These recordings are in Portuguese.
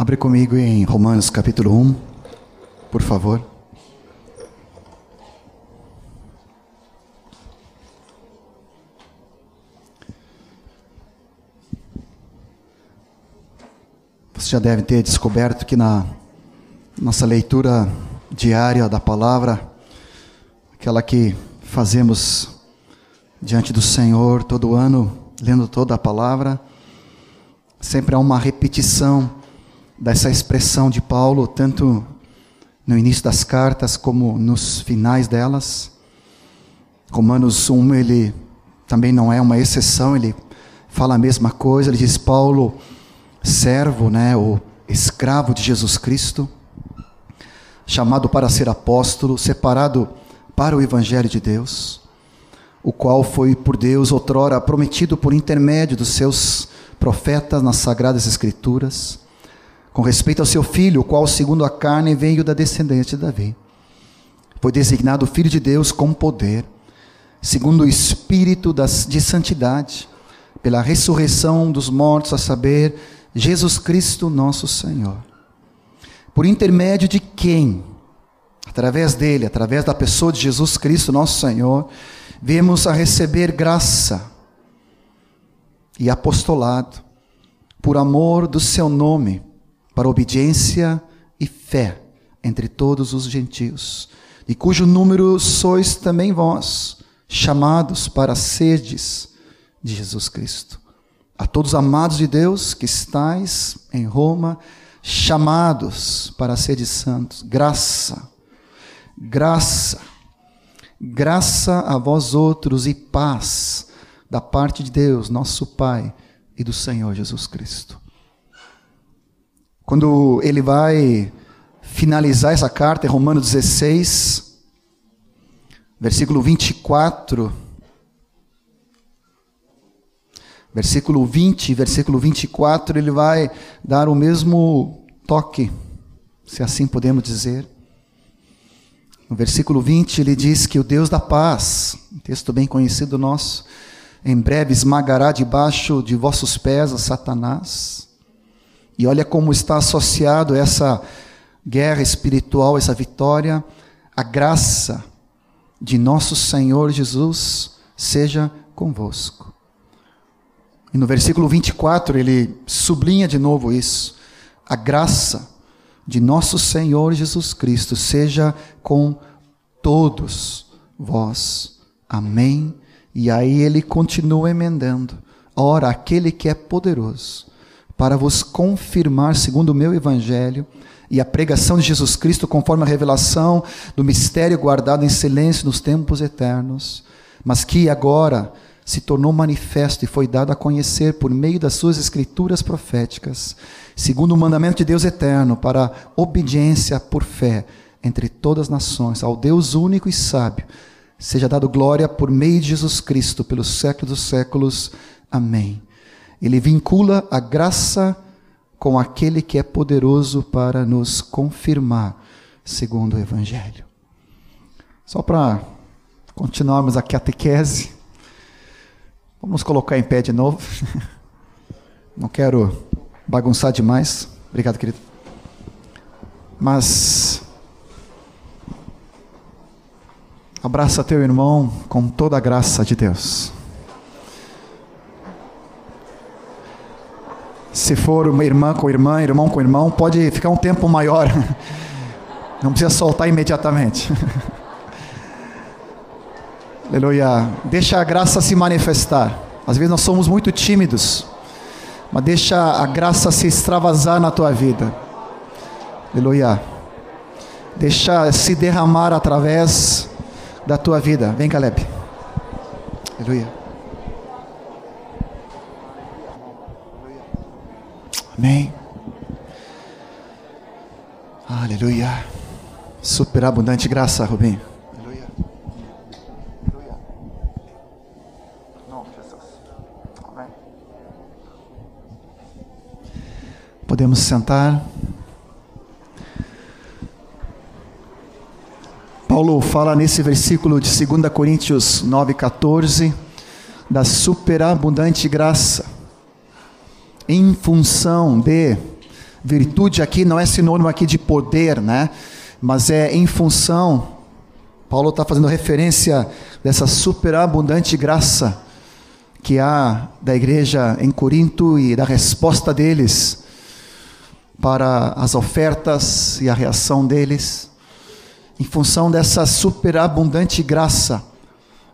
Abre comigo em Romanos capítulo 1, por favor. Você já deve ter descoberto que na nossa leitura diária da palavra, aquela que fazemos diante do Senhor todo ano, lendo toda a palavra, sempre há uma repetição dessa expressão de Paulo, tanto no início das cartas como nos finais delas. Romanos 1, ele também não é uma exceção, ele fala a mesma coisa, ele diz: Paulo, servo, né, o escravo de Jesus Cristo, chamado para ser apóstolo, separado para o evangelho de Deus, o qual foi por Deus outrora prometido por intermédio dos seus profetas nas sagradas escrituras com respeito ao seu filho, o qual, segundo a carne, veio da descendência de Davi. Foi designado Filho de Deus com poder, segundo o Espírito de santidade, pela ressurreição dos mortos, a saber, Jesus Cristo, nosso Senhor. Por intermédio de quem? Através dele, através da pessoa de Jesus Cristo, nosso Senhor, vemos a receber graça e apostolado, por amor do seu nome para obediência e fé entre todos os gentios, e cujo número sois também vós, chamados para sedes de Jesus Cristo. A todos amados de Deus que estáis em Roma, chamados para seres santos, graça, graça, graça a vós outros e paz da parte de Deus, nosso Pai e do Senhor Jesus Cristo. Quando ele vai finalizar essa carta, em Romanos 16, versículo 24. Versículo 20, versículo 24, ele vai dar o mesmo toque, se assim podemos dizer. No versículo 20, ele diz que o Deus da paz, um texto bem conhecido nosso, em breve esmagará debaixo de vossos pés a Satanás. E olha como está associado essa guerra espiritual, essa vitória, a graça de nosso Senhor Jesus seja convosco. E no versículo 24 ele sublinha de novo isso. A graça de nosso Senhor Jesus Cristo seja com todos vós. Amém. E aí ele continua emendando. Ora, aquele que é poderoso para vos confirmar, segundo o meu evangelho, e a pregação de Jesus Cristo, conforme a revelação do mistério guardado em silêncio nos tempos eternos, mas que agora se tornou manifesto e foi dado a conhecer por meio das suas escrituras proféticas, segundo o mandamento de Deus eterno, para obediência por fé entre todas as nações, ao Deus único e sábio, seja dado glória por meio de Jesus Cristo, pelos séculos dos séculos. Amém. Ele vincula a graça com aquele que é poderoso para nos confirmar, segundo o Evangelho. Só para continuarmos a catequese, vamos colocar em pé de novo. Não quero bagunçar demais. Obrigado, querido. Mas abraça teu irmão com toda a graça de Deus. Se for uma irmã com irmã, irmão com irmão, pode ficar um tempo maior. Não precisa soltar imediatamente. Aleluia. Deixa a graça se manifestar. Às vezes nós somos muito tímidos, mas deixa a graça se extravasar na tua vida. Aleluia. Deixa se derramar através da tua vida. Vem, Caleb. Aleluia. Amém. Aleluia. Superabundante graça, Rubem. Aleluia. Aleluia. Não, Jesus. Amém. Podemos sentar. Paulo fala nesse versículo de 2 Coríntios 9,14 da superabundante graça em função de Virtude aqui não é sinônimo aqui de poder, né? Mas é em função. Paulo está fazendo referência dessa superabundante graça que há da igreja em Corinto e da resposta deles para as ofertas e a reação deles, em função dessa superabundante graça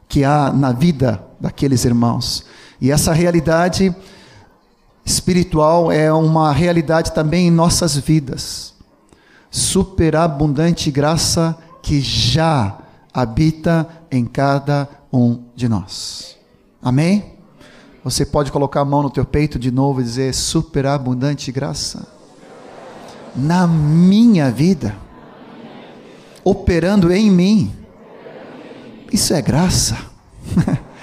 que há na vida daqueles irmãos. E essa realidade espiritual é uma realidade também em nossas vidas. Superabundante graça que já habita em cada um de nós. Amém? Você pode colocar a mão no teu peito de novo e dizer superabundante graça na minha vida, operando em mim. Isso é graça.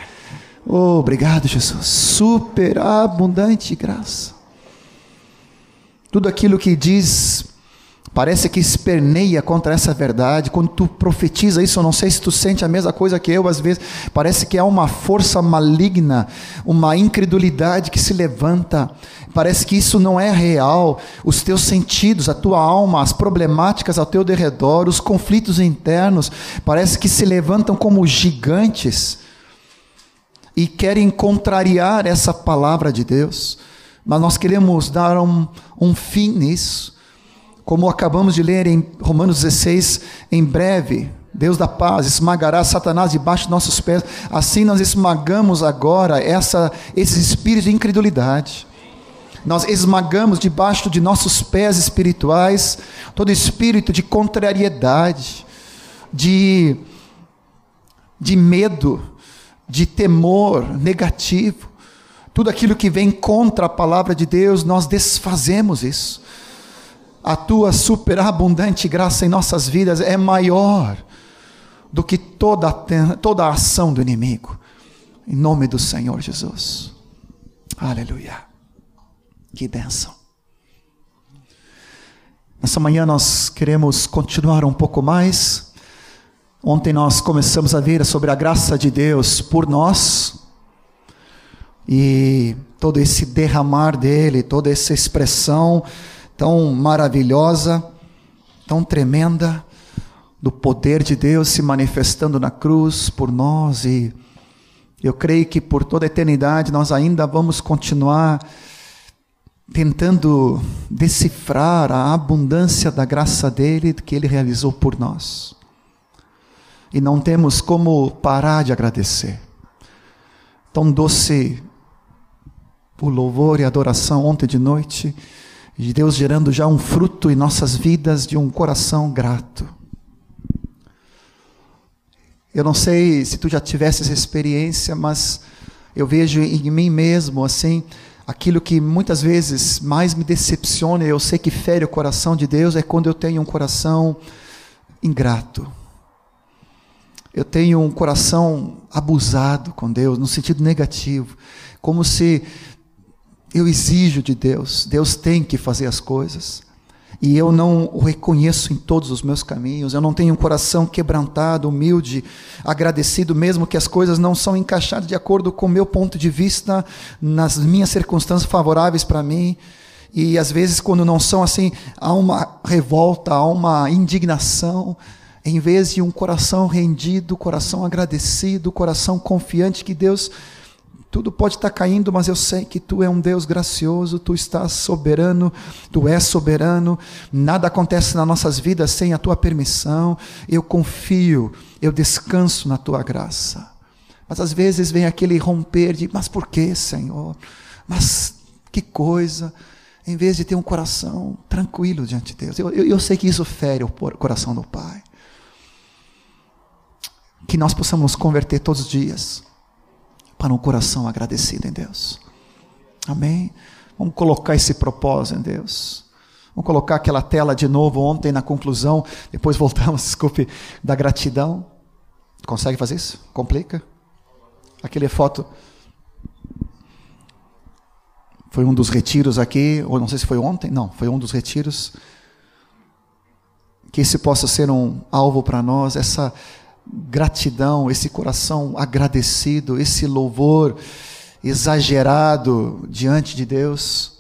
oh, obrigado, Jesus. Superabundante graça. Tudo aquilo que diz Parece que esperneia contra essa verdade. Quando tu profetiza isso, eu não sei se tu sente a mesma coisa que eu, às vezes. Parece que há uma força maligna, uma incredulidade que se levanta. Parece que isso não é real. Os teus sentidos, a tua alma, as problemáticas ao teu derredor, os conflitos internos, parece que se levantam como gigantes e querem contrariar essa palavra de Deus. Mas nós queremos dar um, um fim nisso como acabamos de ler em Romanos 16, em breve, Deus da paz esmagará Satanás debaixo de nossos pés. Assim nós esmagamos agora essa, esses espíritos de incredulidade. Nós esmagamos debaixo de nossos pés espirituais todo espírito de contrariedade, de, de medo, de temor negativo. Tudo aquilo que vem contra a palavra de Deus, nós desfazemos isso a tua superabundante graça em nossas vidas é maior do que toda, toda a ação do inimigo. Em nome do Senhor Jesus. Aleluia. Que bênção. Nessa manhã nós queremos continuar um pouco mais. Ontem nós começamos a ver sobre a graça de Deus por nós e todo esse derramar dele, toda essa expressão tão maravilhosa, tão tremenda, do poder de Deus se manifestando na cruz por nós e eu creio que por toda a eternidade nós ainda vamos continuar tentando decifrar a abundância da graça dele que ele realizou por nós. E não temos como parar de agradecer. Tão doce o louvor e adoração ontem de noite de Deus gerando já um fruto em nossas vidas de um coração grato. Eu não sei se tu já tivesse essa experiência, mas eu vejo em mim mesmo assim, aquilo que muitas vezes mais me decepciona, eu sei que fere o coração de Deus, é quando eu tenho um coração ingrato. Eu tenho um coração abusado com Deus, no sentido negativo, como se eu exijo de Deus, Deus tem que fazer as coisas. E eu não o reconheço em todos os meus caminhos, eu não tenho um coração quebrantado, humilde, agradecido, mesmo que as coisas não são encaixadas de acordo com o meu ponto de vista, nas minhas circunstâncias favoráveis para mim. E às vezes, quando não são assim, há uma revolta, há uma indignação, em vez de um coração rendido, coração agradecido, coração confiante que Deus tudo pode estar caindo, mas eu sei que tu é um Deus gracioso, tu estás soberano, tu és soberano. Nada acontece nas nossas vidas sem a tua permissão. Eu confio, eu descanso na tua graça. Mas às vezes vem aquele romper de, mas por que, Senhor? Mas que coisa. Em vez de ter um coração tranquilo diante de Deus. Eu, eu, eu sei que isso fere o coração do Pai. Que nós possamos converter todos os dias para um coração agradecido em Deus. Amém? Vamos colocar esse propósito em Deus. Vamos colocar aquela tela de novo ontem na conclusão, depois voltamos, desculpe, da gratidão. Consegue fazer isso? Complica? Aquele foto foi um dos retiros aqui, ou não sei se foi ontem, não, foi um dos retiros. Que esse possa ser um alvo para nós, essa gratidão, esse coração agradecido, esse louvor exagerado diante de Deus.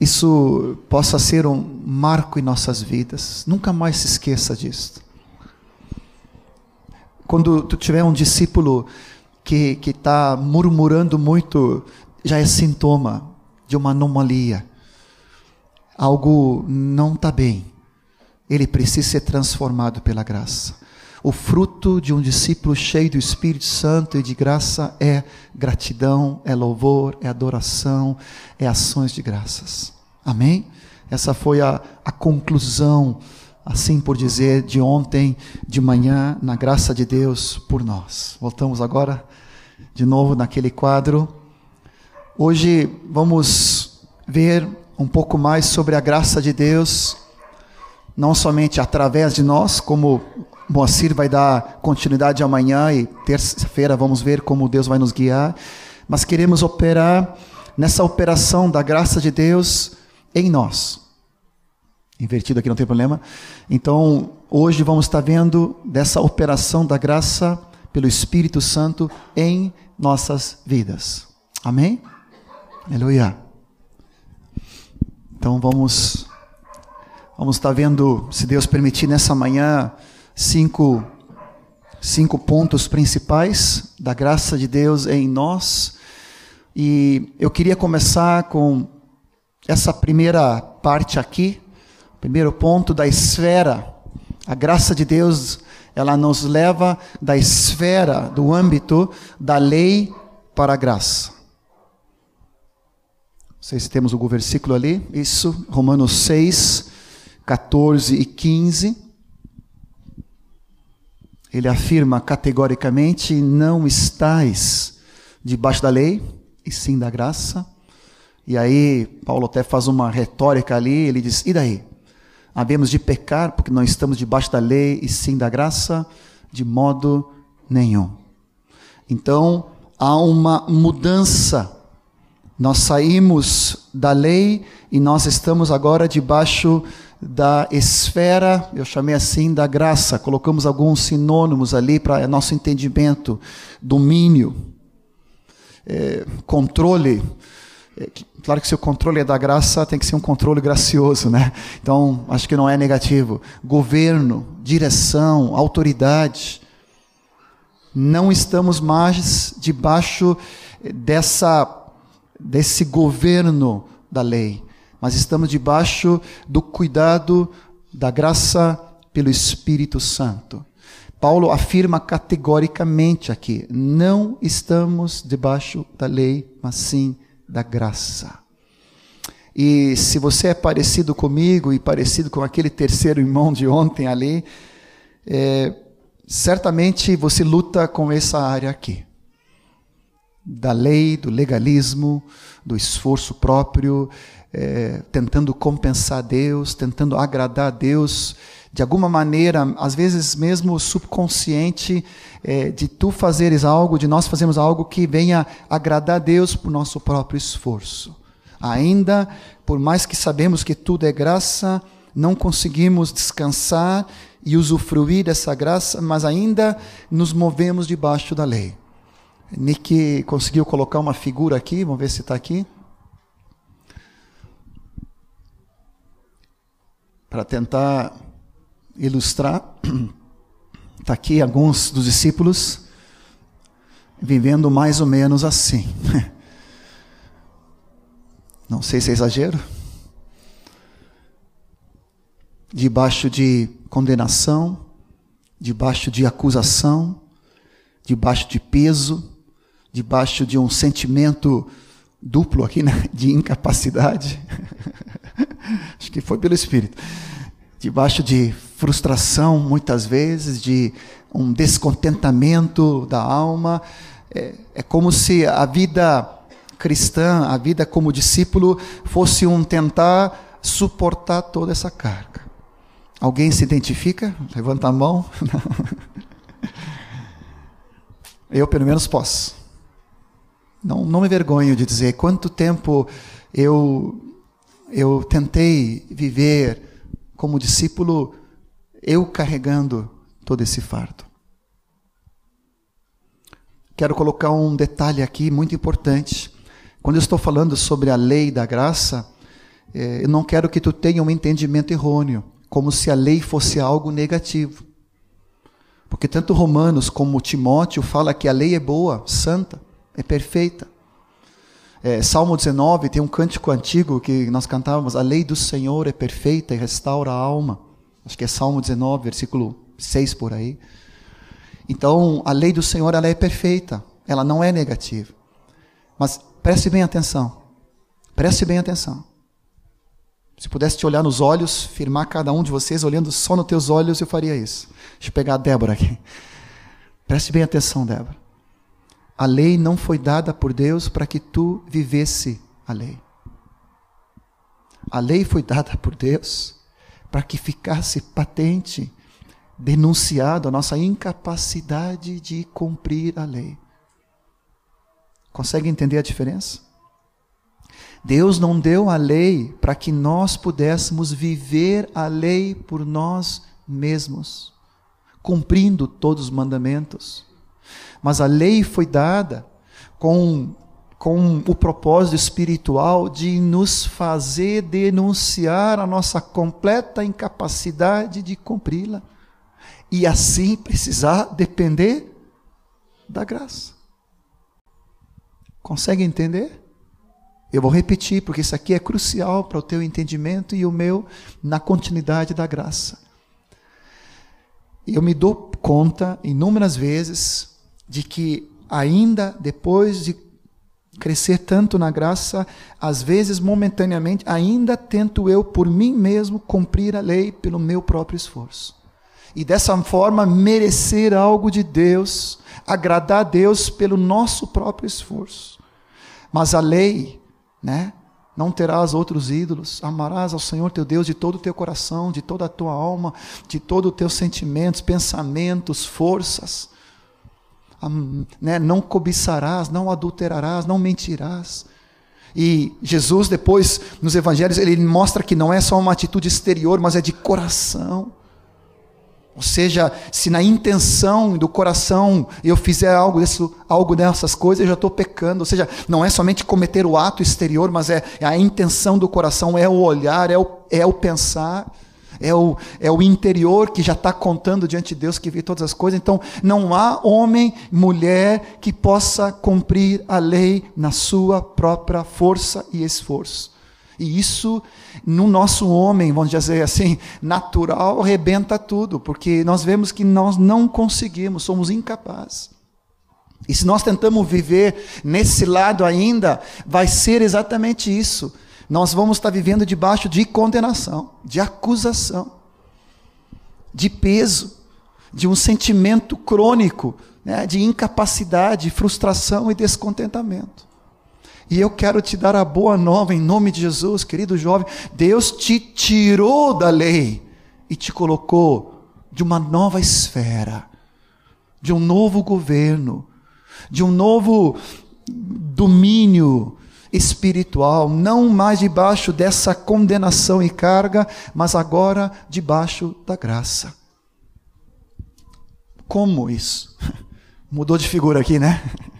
isso possa ser um marco em nossas vidas. Nunca mais se esqueça disso. Quando tu tiver um discípulo que está murmurando muito, já é sintoma de uma anomalia. Algo não está bem. Ele precisa ser transformado pela graça. O fruto de um discípulo cheio do Espírito Santo e de graça é gratidão, é louvor, é adoração, é ações de graças. Amém? Essa foi a, a conclusão, assim por dizer, de ontem de manhã, na graça de Deus por nós. Voltamos agora de novo naquele quadro. Hoje vamos ver um pouco mais sobre a graça de Deus, não somente através de nós, como Moacir vai dar continuidade amanhã e terça-feira vamos ver como Deus vai nos guiar, mas queremos operar nessa operação da graça de Deus em nós. Invertido aqui não tem problema. Então, hoje vamos estar vendo dessa operação da graça pelo Espírito Santo em nossas vidas. Amém? Aleluia. Então vamos vamos estar vendo, se Deus permitir, nessa manhã cinco cinco pontos principais da graça de Deus em nós. E eu queria começar com essa primeira parte aqui, primeiro ponto da esfera. A graça de Deus ela nos leva da esfera, do âmbito da lei para a graça. Não sei se temos o versículo ali. Isso, Romanos 6, 14 e 15. Ele afirma categoricamente: não estais debaixo da lei, e sim da graça. E aí, Paulo até faz uma retórica ali, ele diz: e daí? Havemos de pecar porque não estamos debaixo da lei e sim da graça? De modo nenhum. Então, há uma mudança. Nós saímos da lei e nós estamos agora debaixo da esfera, eu chamei assim, da graça. Colocamos alguns sinônimos ali para nosso entendimento: domínio, é, controle é, claro que se o controle é da graça, tem que ser um controle gracioso, né? Então, acho que não é negativo. Governo, direção, autoridade. Não estamos mais debaixo dessa desse governo da lei, mas estamos debaixo do cuidado da graça pelo Espírito Santo. Paulo afirma categoricamente aqui: não estamos debaixo da lei, mas sim da graça. E se você é parecido comigo e parecido com aquele terceiro irmão de ontem ali, é, certamente você luta com essa área aqui. Da lei, do legalismo, do esforço próprio, é, tentando compensar Deus, tentando agradar a Deus, de alguma maneira, às vezes mesmo subconsciente, é, de tu fazeres algo, de nós fazermos algo que venha agradar a Deus por nosso próprio esforço. Ainda, por mais que sabemos que tudo é graça, não conseguimos descansar e usufruir dessa graça, mas ainda nos movemos debaixo da lei. Nick conseguiu colocar uma figura aqui, vamos ver se está aqui. Para tentar ilustrar, está aqui alguns dos discípulos vivendo mais ou menos assim. Não sei se é exagero. Debaixo de condenação, debaixo de acusação, debaixo de peso, debaixo de um sentimento duplo aqui, né? de incapacidade. Acho que foi pelo Espírito debaixo de frustração, muitas vezes, de um descontentamento da alma. É, é como se a vida cristã, a vida como discípulo, fosse um tentar suportar toda essa carga. Alguém se identifica? Levanta a mão. eu, pelo menos, posso. Não, não me vergonho de dizer quanto tempo eu, eu tentei viver como discípulo, eu carregando todo esse fardo. Quero colocar um detalhe aqui muito importante. Quando eu estou falando sobre a lei da graça, é, eu não quero que tu tenha um entendimento errôneo, como se a lei fosse algo negativo. Porque tanto Romanos como Timóteo fala que a lei é boa, santa, é perfeita. É, Salmo 19 tem um cântico antigo que nós cantávamos: A lei do Senhor é perfeita e restaura a alma. Acho que é Salmo 19, versículo 6 por aí. Então, a lei do Senhor ela é perfeita, ela não é negativa. Mas preste bem atenção. Preste bem atenção. Se pudesse te olhar nos olhos, firmar cada um de vocês olhando só nos teus olhos, eu faria isso. Deixa eu pegar a Débora aqui. Preste bem atenção, Débora. A lei não foi dada por Deus para que tu vivesse a lei. A lei foi dada por Deus para que ficasse patente, denunciado a nossa incapacidade de cumprir a lei. Consegue entender a diferença? Deus não deu a lei para que nós pudéssemos viver a lei por nós mesmos, cumprindo todos os mandamentos. Mas a lei foi dada com, com o propósito espiritual de nos fazer denunciar a nossa completa incapacidade de cumpri-la. E assim precisar depender da graça. Consegue entender? Eu vou repetir, porque isso aqui é crucial para o teu entendimento e o meu na continuidade da graça. Eu me dou conta inúmeras vezes de que ainda depois de crescer tanto na graça, às vezes momentaneamente, ainda tento eu por mim mesmo cumprir a lei pelo meu próprio esforço. E dessa forma merecer algo de Deus, agradar a Deus pelo nosso próprio esforço. Mas a lei, né? Não terás outros ídolos, amarás ao Senhor teu Deus de todo o teu coração, de toda a tua alma, de todos os teus sentimentos, pensamentos, forças né, não cobiçarás, não adulterarás, não mentirás. E Jesus, depois, nos evangelhos, ele mostra que não é só uma atitude exterior, mas é de coração. Ou seja, se na intenção do coração eu fizer algo, desse, algo dessas coisas, eu já estou pecando. Ou seja, não é somente cometer o ato exterior, mas é, é a intenção do coração, é o olhar, é o, é o pensar. É o, é o interior que já está contando diante de Deus que vê todas as coisas. Então, não há homem, mulher que possa cumprir a lei na sua própria força e esforço. E isso, no nosso homem, vamos dizer assim, natural, rebenta tudo, porque nós vemos que nós não conseguimos, somos incapazes. E se nós tentamos viver nesse lado ainda, vai ser exatamente isso nós vamos estar vivendo debaixo de condenação, de acusação, de peso, de um sentimento crônico, né, de incapacidade, frustração e descontentamento. E eu quero te dar a boa nova em nome de Jesus, querido jovem. Deus te tirou da lei e te colocou de uma nova esfera, de um novo governo, de um novo domínio, espiritual, não mais debaixo dessa condenação e carga, mas agora debaixo da graça. Como isso? Mudou de figura aqui, né?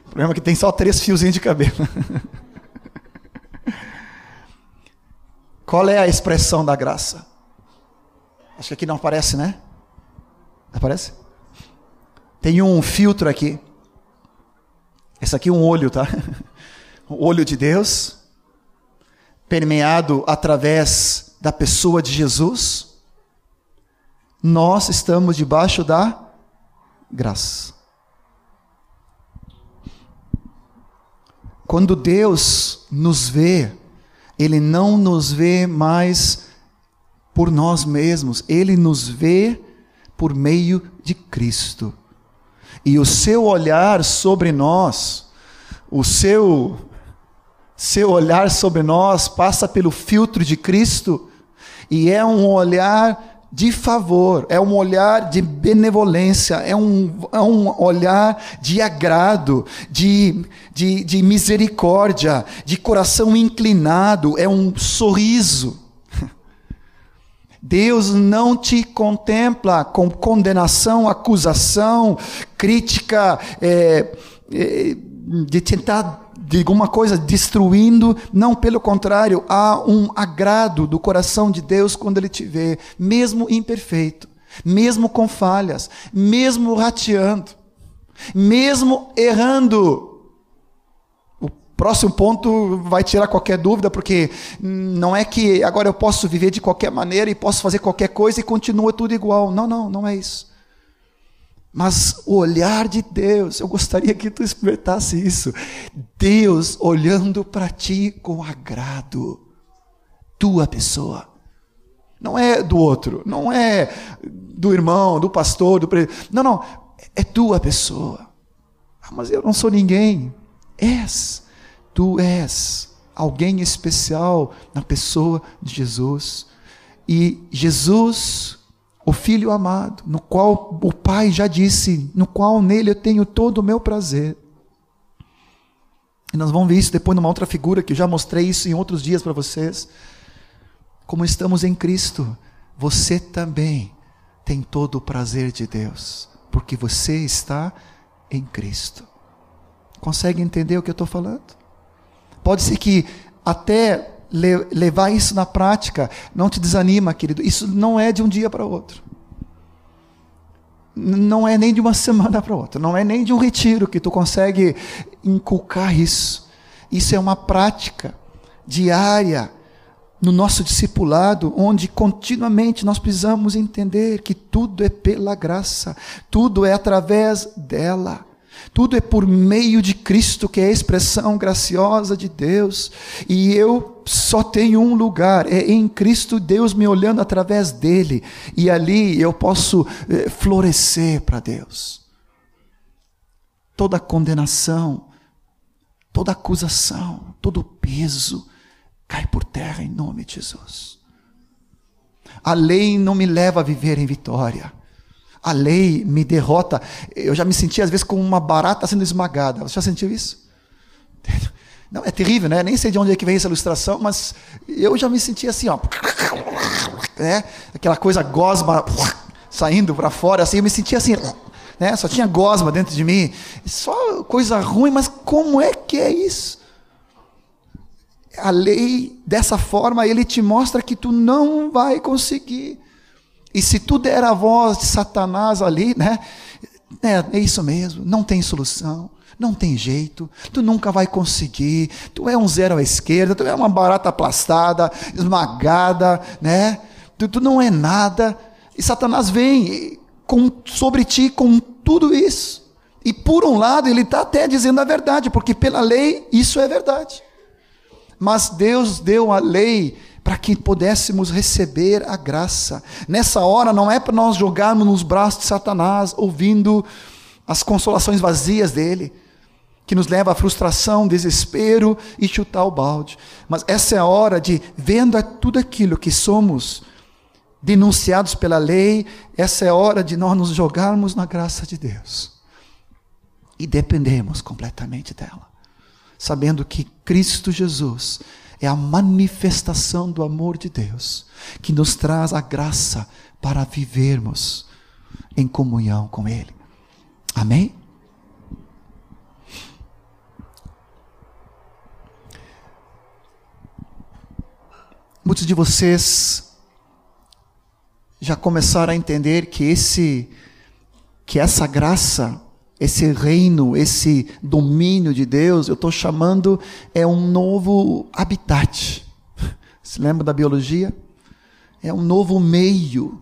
O problema é que tem só três fiozinhos de cabelo. Qual é a expressão da graça? Acho que aqui não aparece, né? Aparece? Tem um filtro aqui. Esse aqui é um olho, tá? O olho de Deus, permeado através da pessoa de Jesus. Nós estamos debaixo da graça. Quando Deus nos vê, Ele não nos vê mais por nós mesmos, Ele nos vê por meio de Cristo. E o seu olhar sobre nós, o seu seu olhar sobre nós passa pelo filtro de Cristo e é um olhar de favor, é um olhar de benevolência, é um, é um olhar de agrado, de, de, de misericórdia, de coração inclinado, é um sorriso. Deus não te contempla com condenação, acusação, crítica, é, é, de tentar de alguma coisa destruindo, não, pelo contrário, há um agrado do coração de Deus quando Ele te vê, mesmo imperfeito, mesmo com falhas, mesmo rateando, mesmo errando. Próximo ponto vai tirar qualquer dúvida, porque não é que agora eu posso viver de qualquer maneira e posso fazer qualquer coisa e continua tudo igual. Não, não, não é isso. Mas o olhar de Deus, eu gostaria que tu experimentasse isso. Deus olhando para ti com agrado. Tua pessoa. Não é do outro, não é do irmão, do pastor, do pre... Não, não, é tua pessoa. Ah, mas eu não sou ninguém. És. Tu és alguém especial na pessoa de Jesus. E Jesus o Filho amado, no qual o Pai já disse, no qual nele eu tenho todo o meu prazer. E nós vamos ver isso depois numa outra figura que eu já mostrei isso em outros dias para vocês. Como estamos em Cristo, você também tem todo o prazer de Deus, porque você está em Cristo. Consegue entender o que eu estou falando? Pode ser que até levar isso na prática, não te desanima, querido. Isso não é de um dia para outro. Não é nem de uma semana para outra. Não é nem de um retiro que tu consegue inculcar isso. Isso é uma prática diária no nosso discipulado, onde continuamente nós precisamos entender que tudo é pela graça, tudo é através dela. Tudo é por meio de Cristo, que é a expressão graciosa de Deus. E eu só tenho um lugar, é em Cristo, Deus me olhando através dele. E ali eu posso eh, florescer para Deus. Toda condenação, toda acusação, todo peso cai por terra em nome de Jesus. A lei não me leva a viver em vitória. A lei me derrota. Eu já me senti, às vezes, como uma barata sendo esmagada. Você já sentiu isso? Não, é terrível, né? Nem sei de onde é que vem essa ilustração, mas eu já me senti assim, ó. Né? Aquela coisa gosma saindo para fora, assim, eu me sentia assim, né? Só tinha gosma dentro de mim. Só coisa ruim, mas como é que é isso? A lei, dessa forma, ele te mostra que tu não vai conseguir. E se tu der a voz de Satanás ali, né? É, é isso mesmo, não tem solução, não tem jeito, tu nunca vai conseguir, tu é um zero à esquerda, tu é uma barata aplastada, esmagada, né? Tu, tu não é nada. E Satanás vem com, sobre ti com tudo isso. E por um lado, ele está até dizendo a verdade, porque pela lei isso é verdade. Mas Deus deu a lei para que pudéssemos receber a graça. Nessa hora não é para nós jogarmos nos braços de Satanás, ouvindo as consolações vazias dele, que nos leva à frustração, desespero e chutar o balde. Mas essa é a hora de, vendo tudo aquilo que somos denunciados pela lei, essa é a hora de nós nos jogarmos na graça de Deus. E dependemos completamente dela, sabendo que Cristo Jesus é a manifestação do amor de Deus que nos traz a graça para vivermos em comunhão com Ele. Amém? Muitos de vocês já começaram a entender que esse que essa graça esse reino, esse domínio de Deus, eu estou chamando é um novo habitat. Se lembra da biologia? É um novo meio.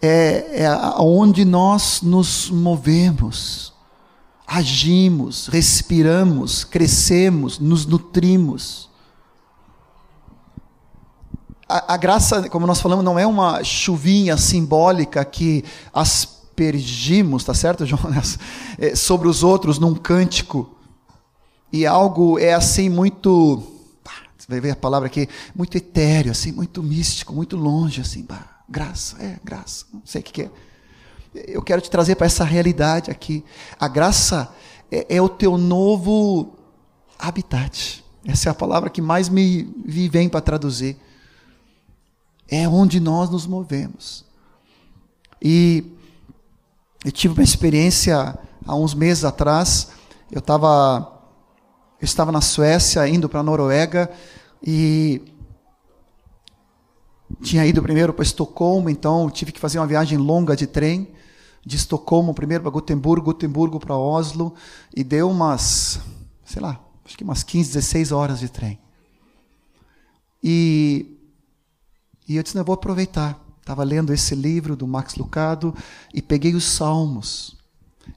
É, é onde nós nos movemos, agimos, respiramos, crescemos, nos nutrimos. A, a graça, como nós falamos, não é uma chuvinha simbólica que as aspergimos, tá certo, Jonas? É, sobre os outros num cântico. E algo é assim muito, você vai ver a palavra aqui, muito etéreo, assim, muito místico, muito longe, assim, bah, graça, é graça, não sei o que, que é. Eu quero te trazer para essa realidade aqui. A graça é, é, o teu novo habitat. Essa é a palavra que mais me, me vem para traduzir. É onde nós nos movemos. E eu tive uma experiência há uns meses atrás. Eu estava Eu estava na Suécia, indo para a Noruega, e tinha ido primeiro para Estocolmo, então tive que fazer uma viagem longa de trem, de Estocolmo primeiro para Gotemburgo, Gotemburgo para Oslo, e deu umas, sei lá, acho que umas 15, 16 horas de trem. E, e eu disse, não, eu vou aproveitar. Estava lendo esse livro do Max Lucado e peguei os Salmos.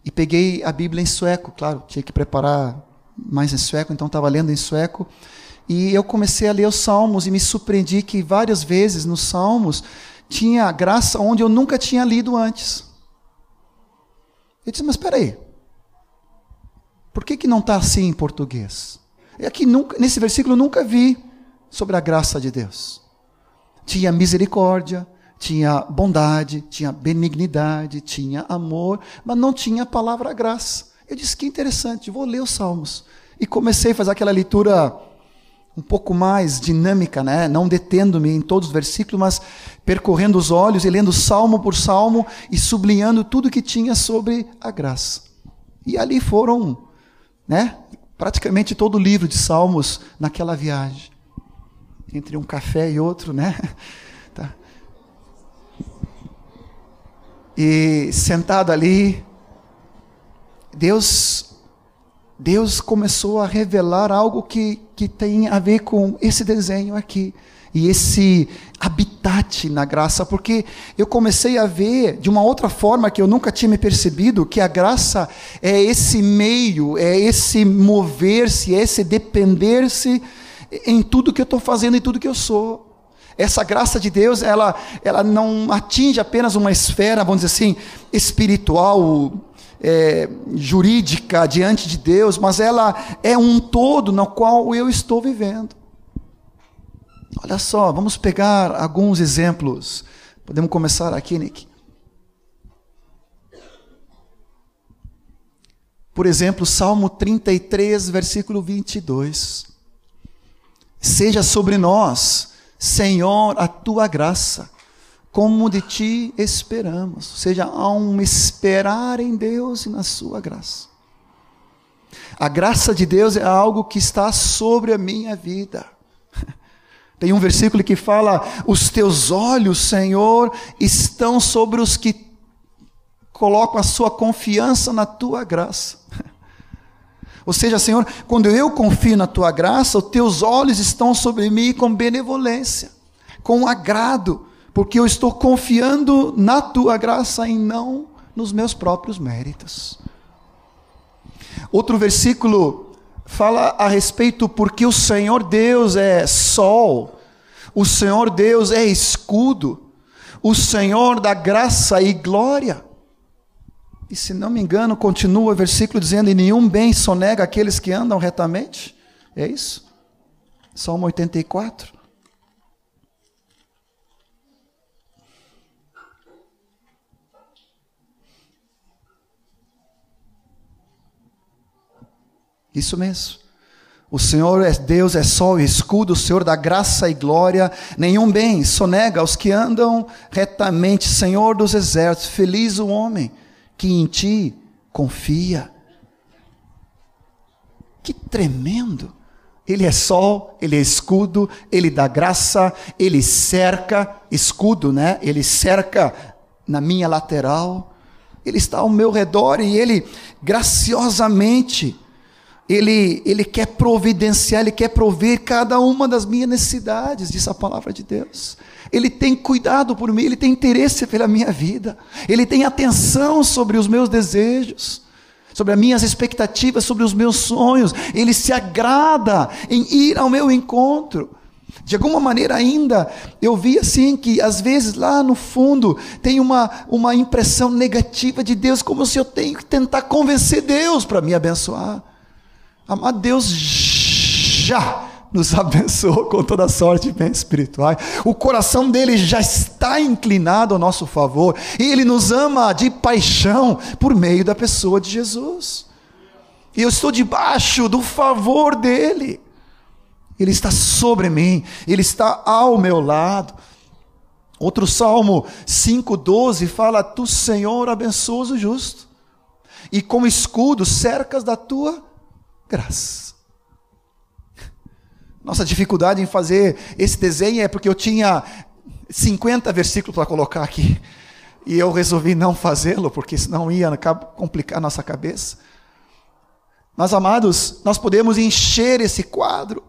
E peguei a Bíblia em sueco, claro, tinha que preparar mais em sueco, então estava lendo em sueco. E eu comecei a ler os Salmos e me surpreendi que várias vezes nos Salmos tinha graça onde eu nunca tinha lido antes. Eu disse, mas espera aí, por que, que não está assim em português? É que nunca, nesse versículo eu nunca vi sobre a graça de Deus. Tinha misericórdia, tinha bondade, tinha benignidade, tinha amor, mas não tinha a palavra graça. Eu disse que interessante, vou ler os Salmos. E comecei a fazer aquela leitura um pouco mais dinâmica, né? não detendo-me em todos os versículos, mas percorrendo os olhos e lendo salmo por salmo e sublinhando tudo que tinha sobre a graça. E ali foram, né, praticamente todo o livro de salmos naquela viagem. Entre um café e outro, né? Tá. E sentado ali, Deus Deus começou a revelar algo que, que tem a ver com esse desenho aqui e esse habitat na graça, porque eu comecei a ver de uma outra forma que eu nunca tinha me percebido, que a graça é esse meio, é esse mover-se, é esse depender-se em tudo que eu estou fazendo e tudo que eu sou. Essa graça de Deus, ela, ela não atinge apenas uma esfera, vamos dizer assim, espiritual, é, jurídica diante de Deus, mas ela é um todo no qual eu estou vivendo. Olha só, vamos pegar alguns exemplos. Podemos começar aqui, Nick. Por exemplo, Salmo 33, versículo 22. Seja sobre nós, Senhor, a tua graça como de ti esperamos. Ou seja, há um esperar em Deus e na sua graça. A graça de Deus é algo que está sobre a minha vida. Tem um versículo que fala: Os teus olhos, Senhor, estão sobre os que colocam a sua confiança na tua graça. Ou seja, Senhor, quando eu confio na tua graça, os teus olhos estão sobre mim com benevolência, com agrado porque eu estou confiando na tua graça e não nos meus próprios méritos. Outro versículo fala a respeito porque o Senhor Deus é sol, o Senhor Deus é escudo, o Senhor da graça e glória. E se não me engano, continua o versículo dizendo: E nenhum bem sonega aqueles que andam retamente. É isso? Salmo 84. Isso mesmo. O Senhor é Deus, é sol e escudo, o Senhor da graça e glória, nenhum bem sonega aos que andam retamente, Senhor dos exércitos, feliz o homem que em ti confia. Que tremendo! Ele é sol, ele é escudo, ele dá graça, ele cerca, escudo, né? Ele cerca na minha lateral, ele está ao meu redor e ele graciosamente ele, ele quer providenciar, Ele quer prover cada uma das minhas necessidades, diz a palavra de Deus. Ele tem cuidado por mim, Ele tem interesse pela minha vida, Ele tem atenção sobre os meus desejos, sobre as minhas expectativas, sobre os meus sonhos, Ele se agrada em ir ao meu encontro. De alguma maneira ainda, eu vi assim que às vezes lá no fundo tem uma, uma impressão negativa de Deus, como se eu tenho que tentar convencer Deus para me abençoar. Amado Deus já nos abençoou com toda sorte de bens espirituais. O coração dele já está inclinado ao nosso favor. E ele nos ama de paixão por meio da pessoa de Jesus. E eu estou debaixo do favor dele. Ele está sobre mim, ele está ao meu lado. Outro salmo 5,12 fala: Tu, Senhor, abençoas o justo, e como escudo cercas da tua graça. Nossa dificuldade em fazer esse desenho é porque eu tinha 50 versículos para colocar aqui. E eu resolvi não fazê-lo, porque senão ia complicar a nossa cabeça. Mas, amados, nós podemos encher esse quadro.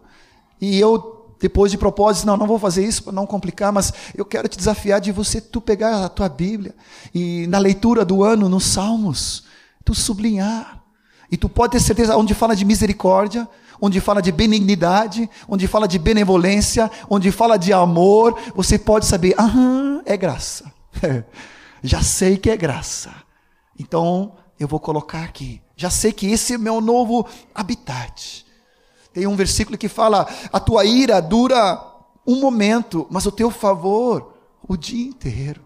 E eu, depois de propósito, não, não vou fazer isso para não complicar, mas eu quero te desafiar de você, tu pegar a tua Bíblia e na leitura do ano, nos Salmos, tu sublinhar. E tu pode ter certeza, onde fala de misericórdia, onde fala de benignidade, onde fala de benevolência, onde fala de amor, você pode saber, ah, é graça. Já sei que é graça. Então, eu vou colocar aqui. Já sei que esse é meu novo habitat. Tem um versículo que fala: a tua ira dura um momento, mas o teu favor o dia inteiro.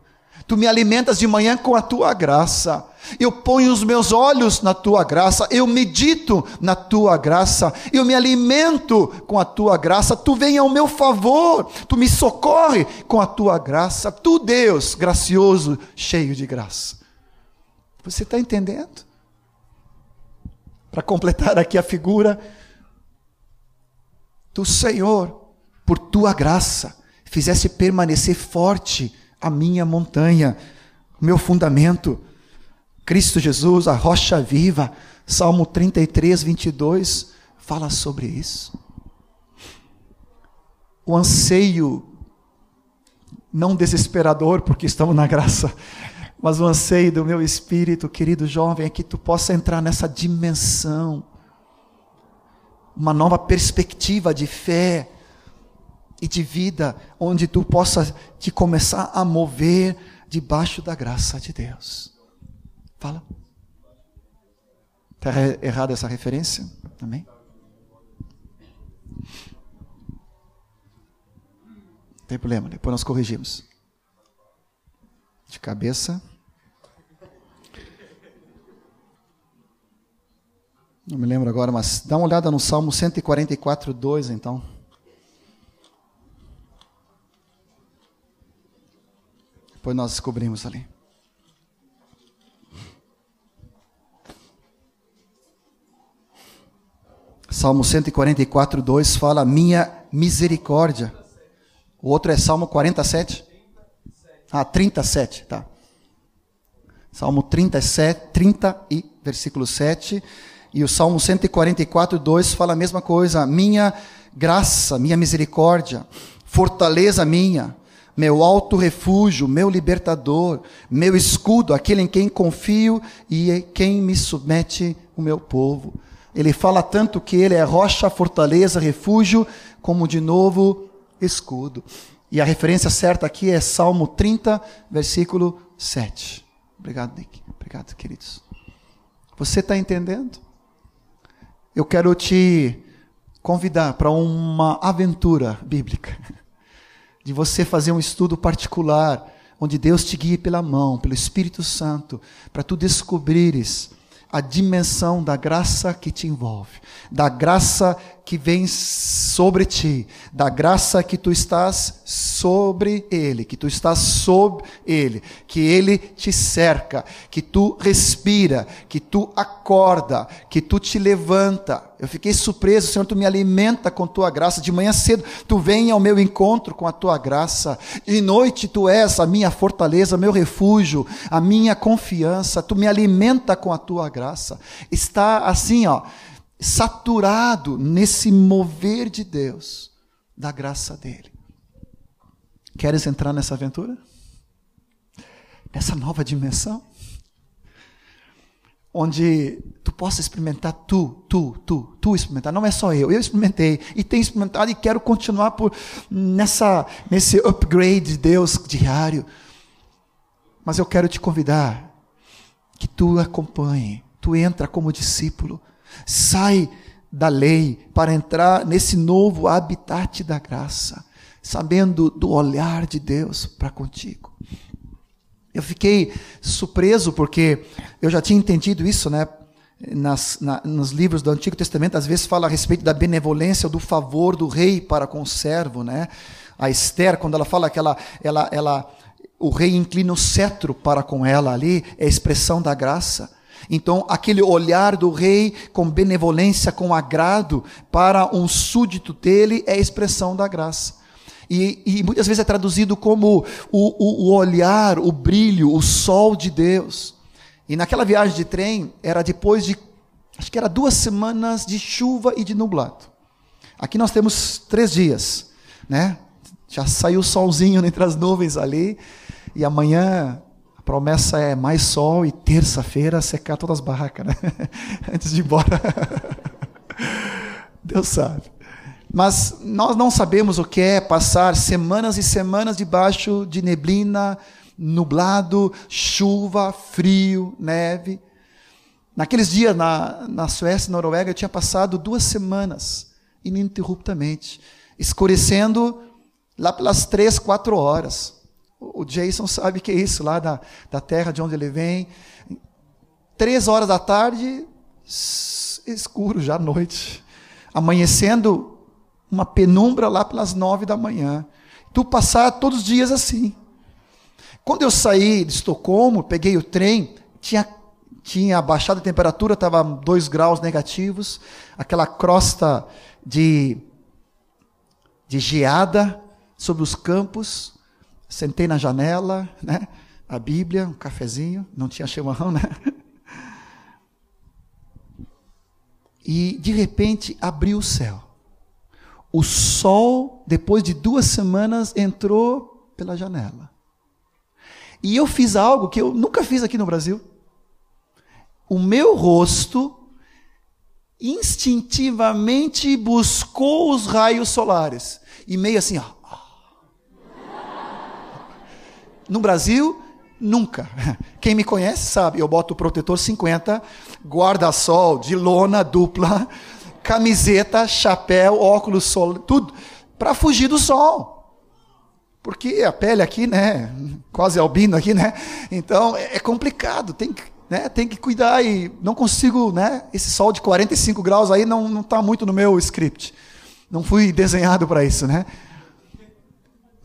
Tu me alimentas de manhã com a tua graça. Eu ponho os meus olhos na tua graça, eu medito na tua graça, eu me alimento com a tua graça. Tu vem ao meu favor, tu me socorre com a tua graça. Tu, Deus, gracioso, cheio de graça. Você está entendendo? Para completar aqui a figura, tu, Senhor, por tua graça, fizesse permanecer forte a minha montanha, o meu fundamento. Cristo Jesus, a rocha viva. Salmo 33, 22 fala sobre isso. O anseio, não desesperador, porque estamos na graça, mas o anseio do meu espírito, querido jovem, é que tu possa entrar nessa dimensão, uma nova perspectiva de fé, e de vida, onde tu possa te começar a mover debaixo da graça de Deus. Fala. Está errada essa referência? Amém? Não tem problema, depois nós corrigimos. De cabeça. Não me lembro agora, mas dá uma olhada no Salmo 144, 2, então. Depois nós descobrimos ali. Salmo 144, 2 fala: Minha misericórdia. O outro é Salmo 47? Ah, 37, tá. Salmo 37, 30 e versículo 7. E o Salmo 144, 2 fala a mesma coisa: Minha graça, minha misericórdia, fortaleza minha meu alto refúgio, meu libertador, meu escudo, aquele em quem confio e em quem me submete o meu povo. Ele fala tanto que ele é rocha, fortaleza, refúgio, como de novo escudo. E a referência certa aqui é Salmo 30, versículo 7. Obrigado, Nick. Obrigado, queridos. Você está entendendo? Eu quero te convidar para uma aventura bíblica de você fazer um estudo particular, onde Deus te guie pela mão, pelo Espírito Santo, para tu descobrires a dimensão da graça que te envolve, da graça que vem sobre ti, da graça que tu estás sobre ele, que tu estás sob ele, que ele te cerca, que tu respira, que tu acorda, que tu te levanta. Eu fiquei surpreso, Senhor, tu me alimenta com tua graça. De manhã cedo, tu vem ao meu encontro com a tua graça. De noite, tu és a minha fortaleza, meu refúgio, a minha confiança. Tu me alimenta com a tua graça. Está assim, ó saturado nesse mover de Deus, da graça dele. Queres entrar nessa aventura? Nessa nova dimensão? Onde tu possa experimentar tu, tu, tu, tu experimentar. Não é só eu, eu experimentei e tenho experimentado e quero continuar por nessa nesse upgrade de Deus diário. Mas eu quero te convidar que tu acompanhe, tu entra como discípulo Sai da lei para entrar nesse novo habitat da graça, sabendo do olhar de Deus para contigo. Eu fiquei surpreso porque eu já tinha entendido isso, né? Nas, na, nos livros do Antigo Testamento, às vezes fala a respeito da benevolência, do favor do rei para com o servo, né? A Esther, quando ela fala que ela, ela, ela, o rei inclina o cetro para com ela ali, é a expressão da graça. Então, aquele olhar do rei com benevolência, com agrado para um súdito dele é expressão da graça. E, e muitas vezes é traduzido como o, o, o olhar, o brilho, o sol de Deus. E naquela viagem de trem, era depois de, acho que era duas semanas de chuva e de nublado. Aqui nós temos três dias, né? Já saiu o solzinho entre as nuvens ali, e amanhã promessa é mais sol e terça-feira secar todas as barracas, né? Antes de ir embora. Deus sabe. Mas nós não sabemos o que é passar semanas e semanas debaixo de neblina, nublado, chuva, frio, neve. Naqueles dias na, na Suécia e Noruega, eu tinha passado duas semanas ininterruptamente, escurecendo lá pelas três, quatro horas. O Jason sabe que é isso, lá da, da terra de onde ele vem. Três horas da tarde, escuro já à noite. Amanhecendo uma penumbra lá pelas nove da manhã. Tu passar todos os dias assim. Quando eu saí de Estocolmo, peguei o trem, tinha, tinha baixado a temperatura, estava dois graus negativos, aquela crosta de, de geada sobre os campos. Sentei na janela, né? A Bíblia, um cafezinho, não tinha chimarrão, né? E de repente abriu o céu. O sol, depois de duas semanas, entrou pela janela. E eu fiz algo que eu nunca fiz aqui no Brasil. O meu rosto instintivamente buscou os raios solares. E meio assim, ó. No Brasil, nunca. Quem me conhece sabe, eu boto protetor 50, guarda-sol de lona dupla, camiseta, chapéu, óculos sol, tudo para fugir do sol. Porque a pele aqui, né, quase albino aqui, né? Então é, é complicado, tem que, né, tem que cuidar e não consigo, né? Esse sol de 45 graus aí não não está muito no meu script. Não fui desenhado para isso, né?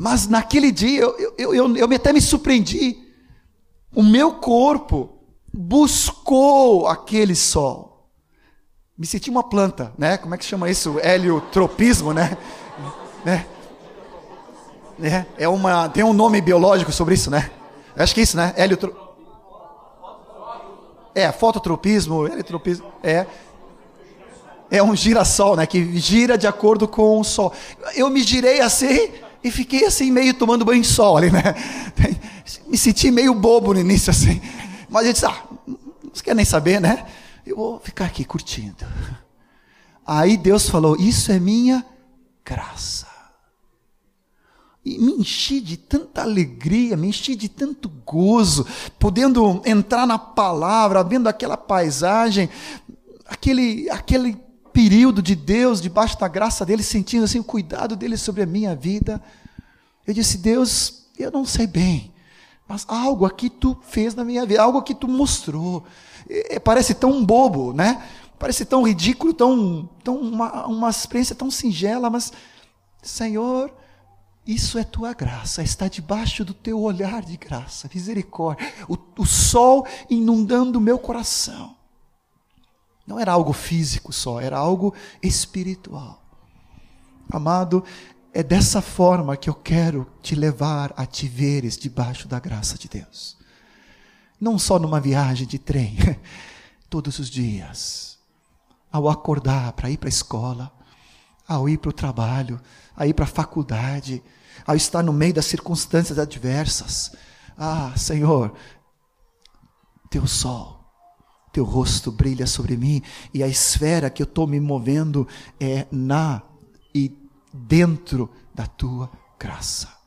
Mas naquele dia eu, eu, eu, eu até me surpreendi. O meu corpo buscou aquele sol me senti uma planta, né? Como é que chama isso? Heliotropismo, né? né? É, é uma, tem um nome biológico sobre isso, né? Acho que é isso, né? Heliotro... É, fototropismo, heliotropismo, é. É um girassol, né? Que gira de acordo com o sol. Eu me girei assim e fiquei assim, meio tomando banho de sol ali, né? Me senti meio bobo no início, assim. Mas gente disse, ah, não quer nem saber, né? eu vou ficar aqui curtindo. Aí Deus falou: Isso é minha graça. E me enchi de tanta alegria, me enchi de tanto gozo, podendo entrar na palavra, vendo aquela paisagem, aquele, aquele período de Deus, debaixo da graça dele, sentindo assim o cuidado dele sobre a minha vida. Eu disse: Deus, eu não sei bem, mas algo aqui tu fez na minha vida, algo que tu mostrou é, parece tão bobo, né? Parece tão ridículo, tão, tão uma, uma experiência tão singela, mas, Senhor, isso é tua graça, está debaixo do teu olhar de graça, misericórdia. O, o sol inundando o meu coração. Não era algo físico só, era algo espiritual. Amado, é dessa forma que eu quero te levar a te veres debaixo da graça de Deus não só numa viagem de trem, todos os dias. Ao acordar para ir para a escola, ao ir para o trabalho, a ir para a faculdade, ao estar no meio das circunstâncias adversas. Ah, Senhor, teu sol, teu rosto brilha sobre mim e a esfera que eu estou me movendo é na e dentro da tua graça